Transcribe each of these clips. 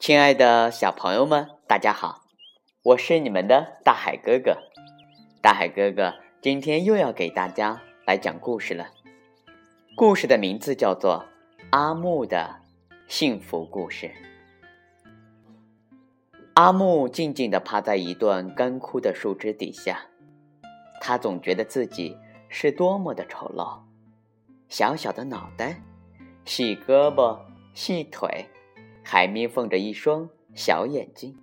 亲爱的小朋友们，大家好，我是你们的大海哥哥。大海哥哥今天又要给大家来讲故事了。故事的名字叫做《阿木的幸福故事》。阿木静静地趴在一段干枯的树枝底下，他总觉得自己是多么的丑陋：小小的脑袋，细胳膊，细腿。还眯缝着一双小眼睛，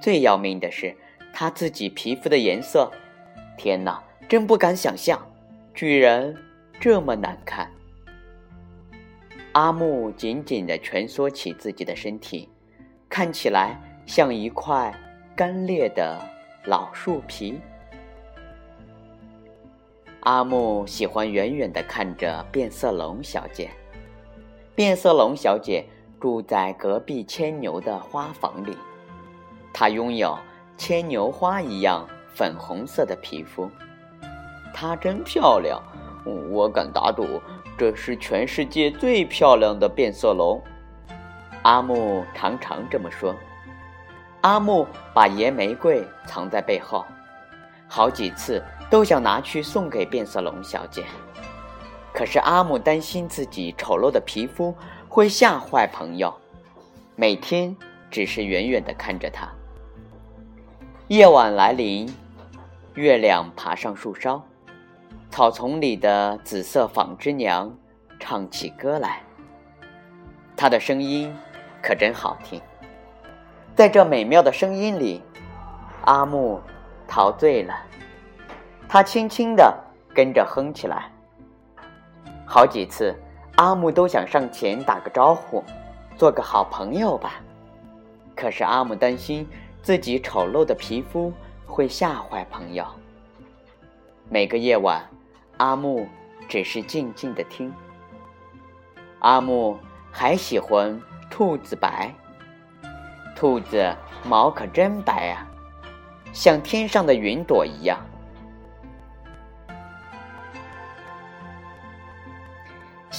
最要命的是他自己皮肤的颜色。天哪，真不敢想象，居然这么难看。阿木紧紧地蜷缩起自己的身体，看起来像一块干裂的老树皮。阿木喜欢远远地看着变色龙小姐，变色龙小姐。住在隔壁牵牛的花房里，她拥有牵牛花一样粉红色的皮肤，她真漂亮，我敢打赌这是全世界最漂亮的变色龙。阿木常常这么说。阿木把野玫瑰藏在背后，好几次都想拿去送给变色龙小姐，可是阿木担心自己丑陋的皮肤。会吓坏朋友，每天只是远远的看着他。夜晚来临，月亮爬上树梢，草丛里的紫色纺织娘唱起歌来。她的声音可真好听，在这美妙的声音里，阿木陶醉了。他轻轻的跟着哼起来，好几次。阿木都想上前打个招呼，做个好朋友吧。可是阿木担心自己丑陋的皮肤会吓坏朋友。每个夜晚，阿木只是静静的听。阿木还喜欢兔子白，兔子毛可真白啊，像天上的云朵一样。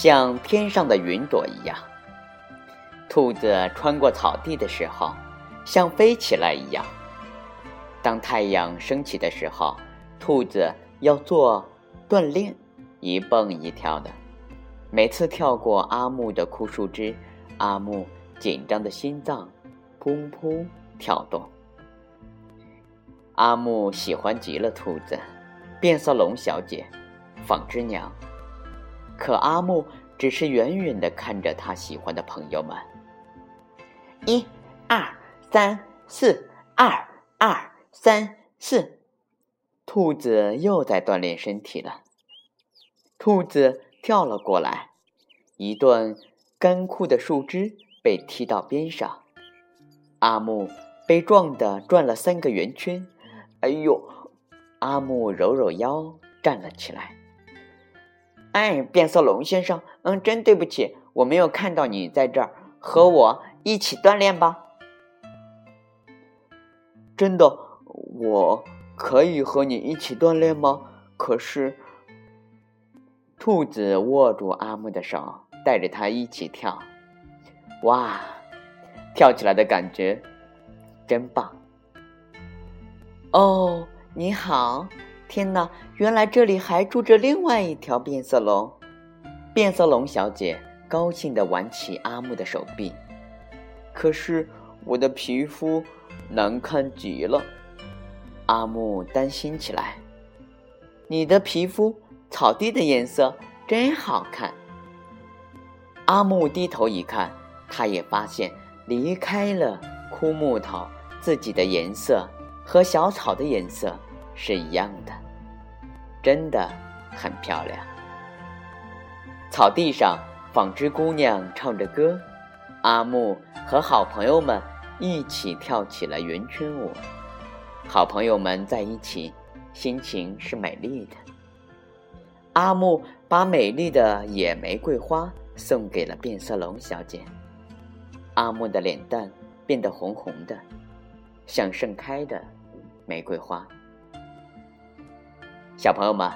像天上的云朵一样，兔子穿过草地的时候，像飞起来一样。当太阳升起的时候，兔子要做锻炼，一蹦一跳的。每次跳过阿木的枯树枝，阿木紧张的心脏砰砰跳动。阿木喜欢极了兔子、变色龙小姐、纺织娘。可阿木只是远远的看着他喜欢的朋友们。一、二、三、四，二、二、三、四，兔子又在锻炼身体了。兔子跳了过来，一段干枯的树枝被踢到边上，阿木被撞得转了三个圆圈。哎呦！阿木揉揉腰，站了起来。哎，变色龙先生，嗯，真对不起，我没有看到你在这儿，和我一起锻炼吧。真的，我可以和你一起锻炼吗？可是，兔子握住阿木的手，带着他一起跳。哇，跳起来的感觉真棒！哦，你好。天哪！原来这里还住着另外一条变色龙。变色龙小姐高兴地挽起阿木的手臂。可是我的皮肤难看极了，阿木担心起来。你的皮肤草地的颜色真好看。阿木低头一看，他也发现离开了枯木头，自己的颜色和小草的颜色是一样的。真的很漂亮。草地上，纺织姑娘唱着歌，阿木和好朋友们一起跳起了圆圈舞。好朋友们在一起，心情是美丽的。阿木把美丽的野玫瑰花送给了变色龙小姐，阿木的脸蛋变得红红的，像盛开的玫瑰花。小朋友们，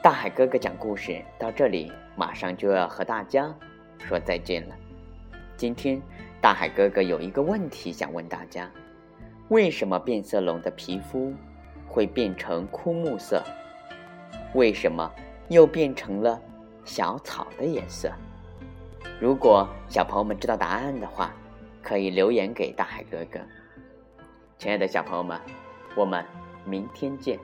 大海哥哥讲故事到这里，马上就要和大家说再见了。今天大海哥哥有一个问题想问大家：为什么变色龙的皮肤会变成枯木色？为什么又变成了小草的颜色？如果小朋友们知道答案的话，可以留言给大海哥哥。亲爱的小朋友们，我们明天见。